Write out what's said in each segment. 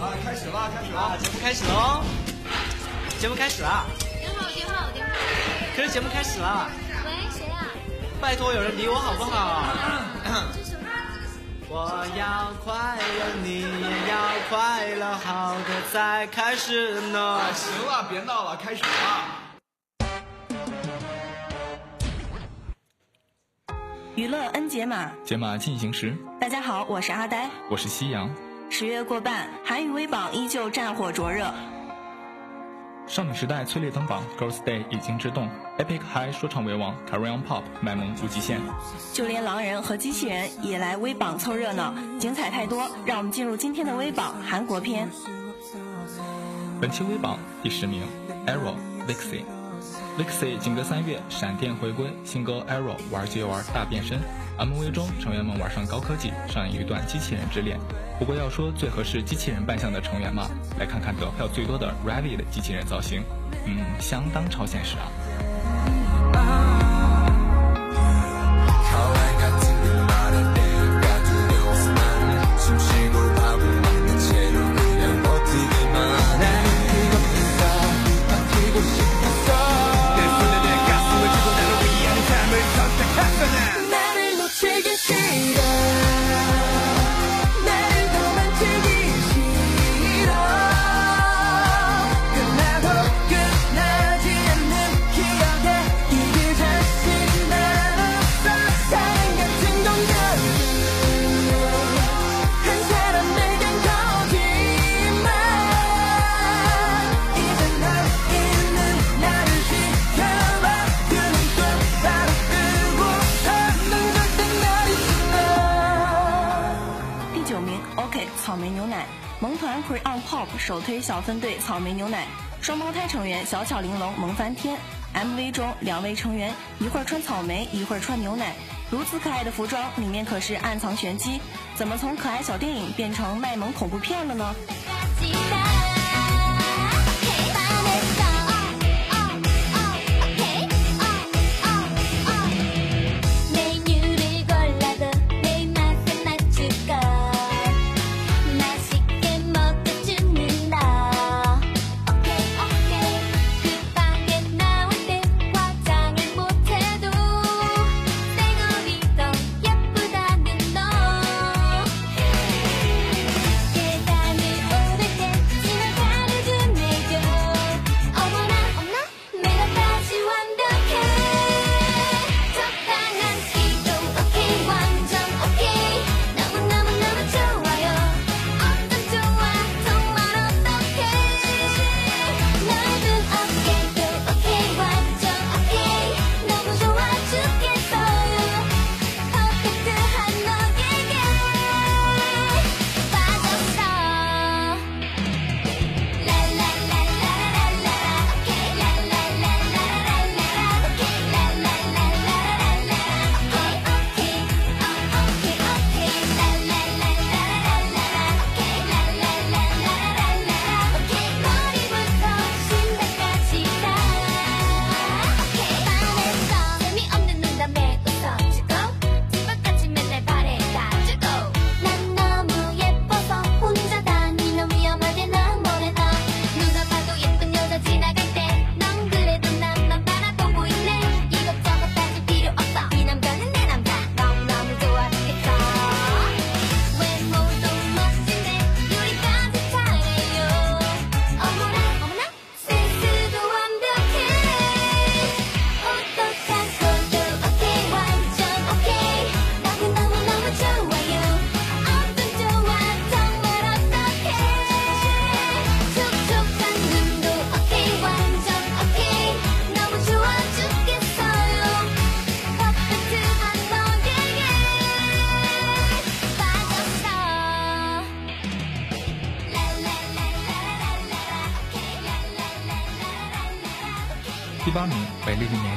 啊，开始了，开始了，节目开始喽！节目开始了。电话，电话，电话。可是节目开始了。喂，谁啊？拜托，有人理我好不好？我要快乐，你也要快乐，好的才开始呢。行了，别闹了，开始吧。娱乐 N 解码，解码进行时。大家好，我是阿呆，我是夕阳。十月过半，韩语微榜依旧战火灼热。少女时代催泪登榜，Girls' Day 已经制动，Epic High 说唱为王，Korean Pop 卖萌无极限。就连狼人和机器人也来微榜凑热闹，精彩太多。让我们进入今天的微榜韩国篇。本期微榜第十名，Arrow Lexi。L i x i 紧隔三月，闪电回归，新歌 Arrow 玩就玩大变身。MV 中成员们玩上高科技，上演一段机器人之恋。不过要说最合适机器人扮相的成员嘛，来看看得票最多的 Ravi 的机器人造型，嗯，相当超现实啊。everything. 首推小分队草莓牛奶，双胞胎成员小巧玲珑萌翻天。MV 中两位成员一会儿穿草莓，一会儿穿牛奶，如此可爱的服装里面可是暗藏玄机，怎么从可爱小电影变成卖萌恐怖片了呢？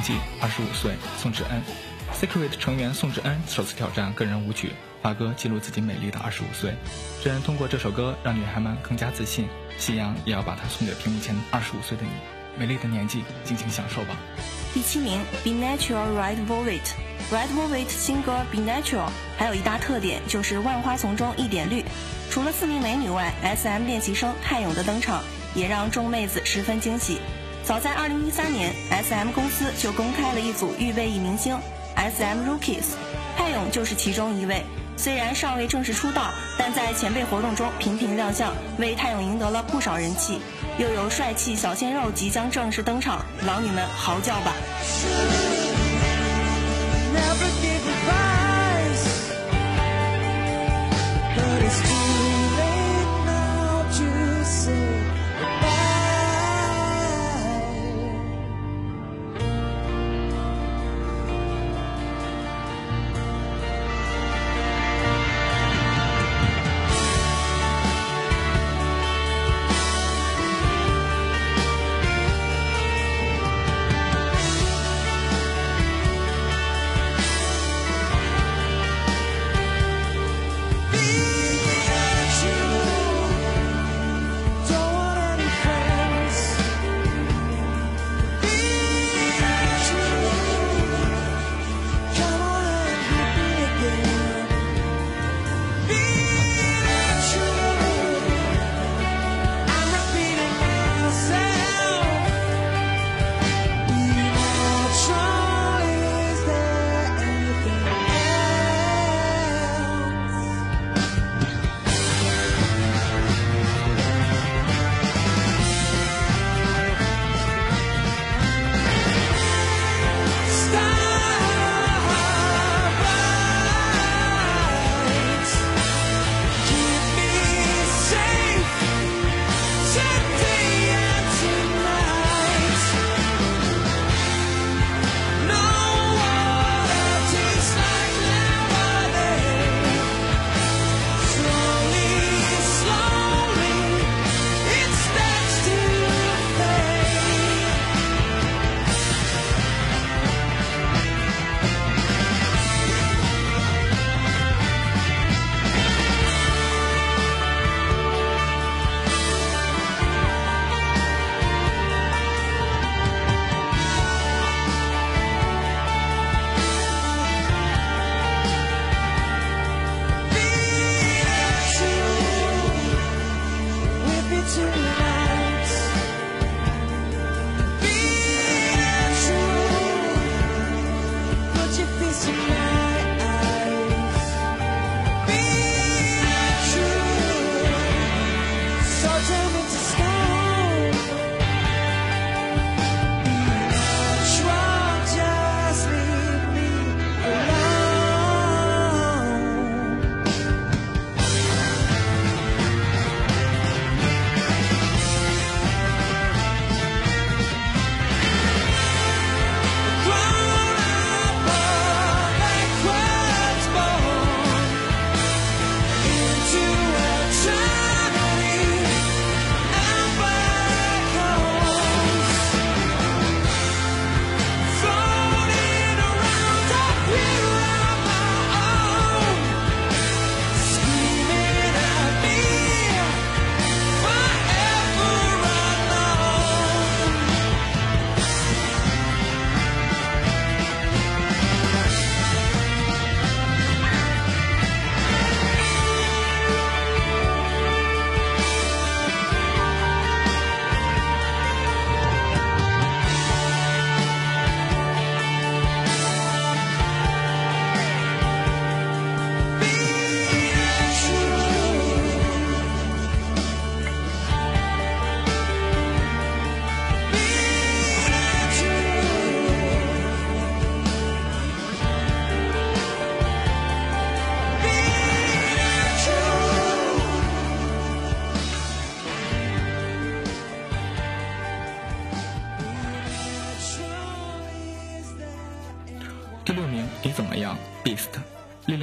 纪二十五岁，宋智恩。Secret 成员宋智恩首次挑战个人舞曲，发歌记录自己美丽的二十五岁。智恩通过这首歌让女孩们更加自信。夕阳也要把它送给屏幕前二十五岁的你，美丽的年纪，尽情享受吧。第七名，Be Natural Red Velvet。Red Velvet 新歌 Be Natural 还有一大特点就是万花丛中一点绿。除了四名美女外，SM 练习生泰勇的登场也让众妹子十分惊喜。早在2013年，SM 公司就公开了一组预备役明星 SM Rookies，泰勇就是其中一位。虽然尚未正式出道，但在前辈活动中频频亮相，为泰勇赢得了不少人气。又有帅气小鲜肉即将正式登场，老女们嚎叫吧！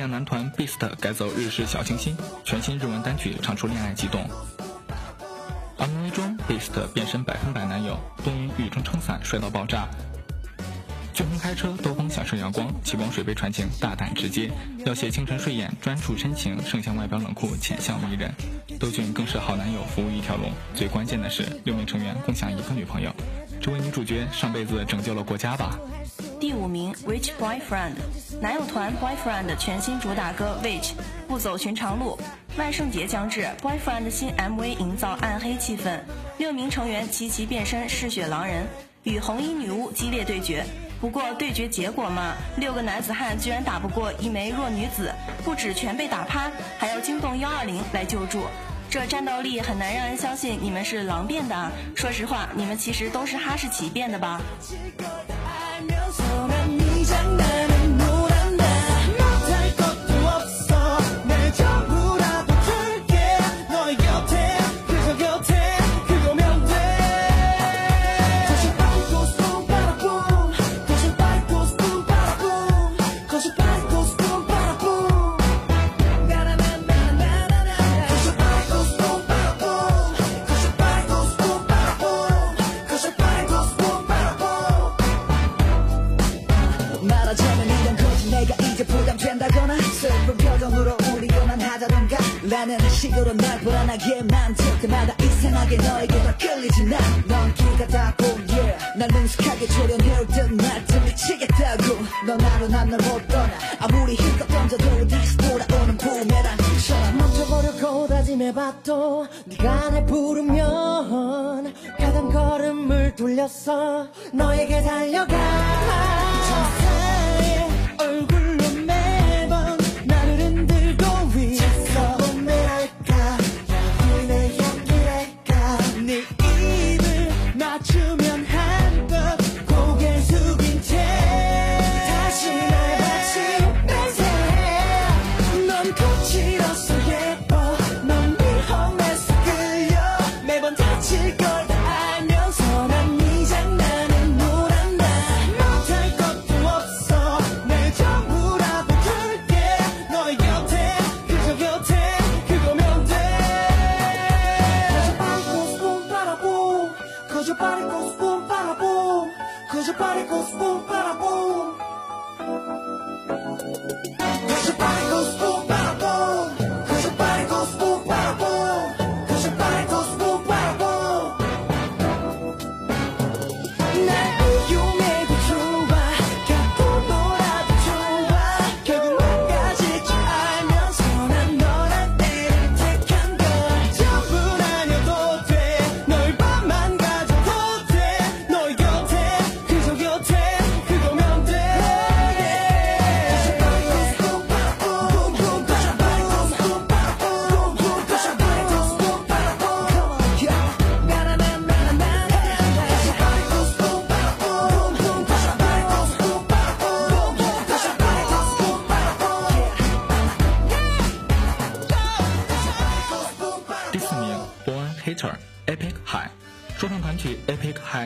量男团 Beast 改走日式小清新，全新日文单曲唱出恋爱激动。MV 中，Beast 变身百分百男友，冬云雨中撑伞帅到爆炸。俊亨开车兜风享受阳光，启光水杯传情大胆直接，要挟清晨睡眼专注深情，盛夏外表冷酷浅笑迷人。窦俊更是好男友服务一条龙，最关键的是六名成员共享一个女朋友，这位女主角上辈子拯救了国家吧。第五名 Which Boyfriend，男友团 Boyfriend 全新主打歌 Which，不走寻常路。万圣节将至，Boyfriend 新 MV 营造暗黑气氛，六名成员齐齐变身嗜血狼人，与红衣女巫激烈对决。不过对决结果嘛，六个男子汉居然打不过一枚弱女子，不止全被打趴，还要惊动幺二零来救助，这战斗力很难让人相信你们是狼变的。说实话，你们其实都是哈士奇变的吧？ 나는 식으로 날 불안하게 만들 때마다 이상하게 너에게 더 끌리지 난넌 기가 닿고 yeah. 날 뭉숙하게 조련해올 듯날더 미치겠다고. 넌 하루 난널 못 떠나. 아무리 힘껏 던져도 다시 돌아오는 부메랑처럼 멈춰버려 고 다짐해봐도 네가 날 부르면 가던 걸음을 돌려서 너에게 달려가.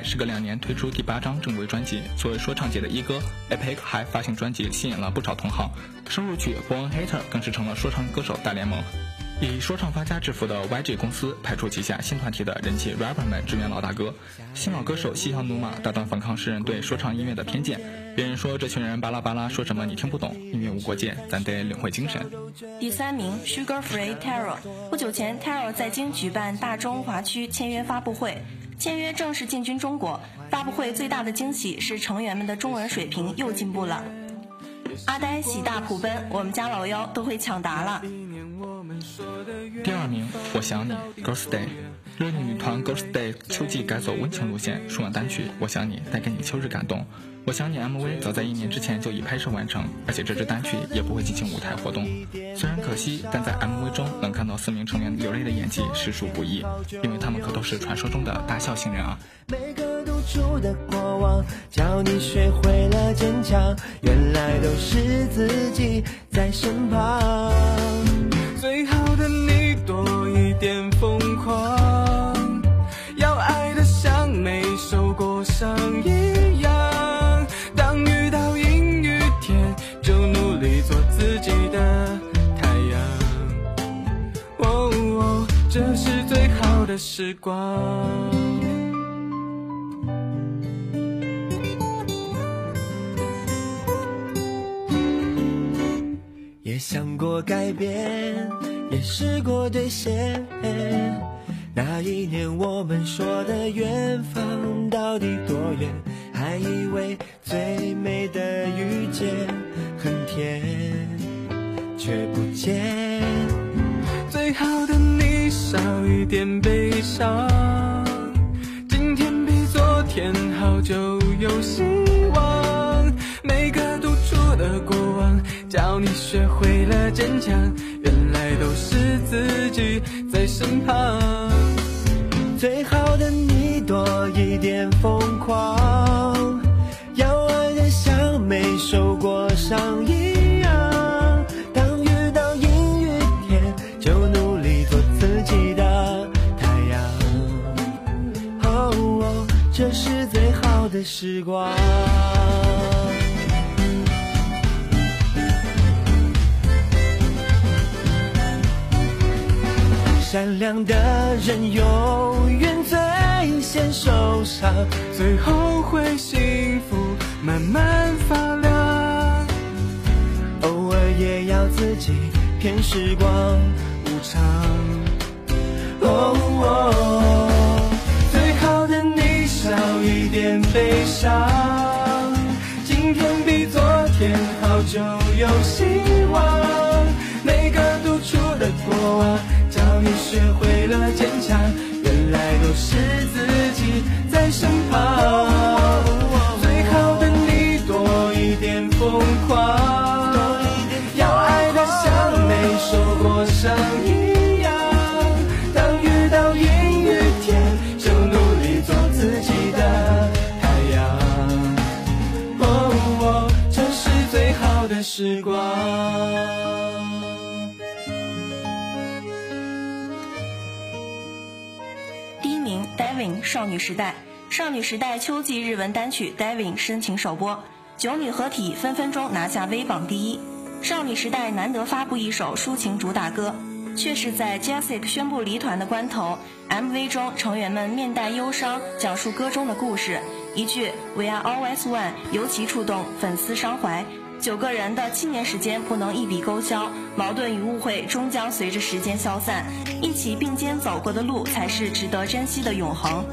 时隔两年推出第八张正规专辑，作为说唱界的一哥，Epic 还发行专辑吸引了不少同行。收录曲《Born Hater》更是成了说唱歌手大联盟。以说唱发家致富的 YG 公司派出旗下新团体的人气 rapper 们支援老大哥。新老歌手嬉笑怒骂，大胆反抗世人对说唱音乐的偏见。别人说这群人巴拉巴拉说什么你听不懂，音乐无国界，咱得领会精神。第三名，Sugar Free Terror。不久前，Terror 在京举办大中华区签约发布会。签约正式进军中国，发布会最大的惊喜是成员们的中文水平又进步了。阿呆喜大普奔，我们家老幺都会抢答了。第二名，我想你，Girls Day，热力女团 Girls Day 秋季改走温情路线，数码单曲《我想你》带给你秋日感动。我想你 MV 早在一年之前就已拍摄完成，而且这支单曲也不会进行舞台活动。虽然可惜，但在 MV 中能看到四名成员流泪的演技实属不易，因为他们可都是传说中的大笑星人啊。每个独处的过往，教你学会了坚强，原来都是自己在身旁。最好的你多一点疯狂要爱得像没受过伤一样当遇到阴雨天就努力做自己的太阳。哦哦这是最好的时光。过改变，也试过兑现。那一年我们说的远方到底多远？还以为最美的遇见很甜，却不见。最好的你少一点悲伤，今天比昨天好就有希往。教你学会了坚强，原来都是自己在身旁。最好的你多一点疯狂，要爱的像没受过伤一样。当遇到阴雨天，就努力做自己的太阳。哦，这是最好的时光。善良的人永远最先受伤，最后会幸福慢慢发亮。偶尔也要自己骗时光无常。哦，最好的你少一点悲伤，今天比昨天好就有希望。每个独处的过往。你学会了坚强，少女时代，少女时代秋季日文单曲《Diving》深情首播，九女合体分分钟拿下微榜第一。少女时代难得发布一首抒情主打歌，却是在 Jessic 宣布离团的关头。MV 中成员们面带忧伤，讲述歌中的故事，一句 We are always one 尤其触动粉丝伤怀。九个人的七年时间不能一笔勾销，矛盾与误会终将随着时间消散，一起并肩走过的路才是值得珍惜的永恒。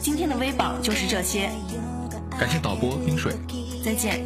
今天的微榜就是这些，感谢导播冰水，再见。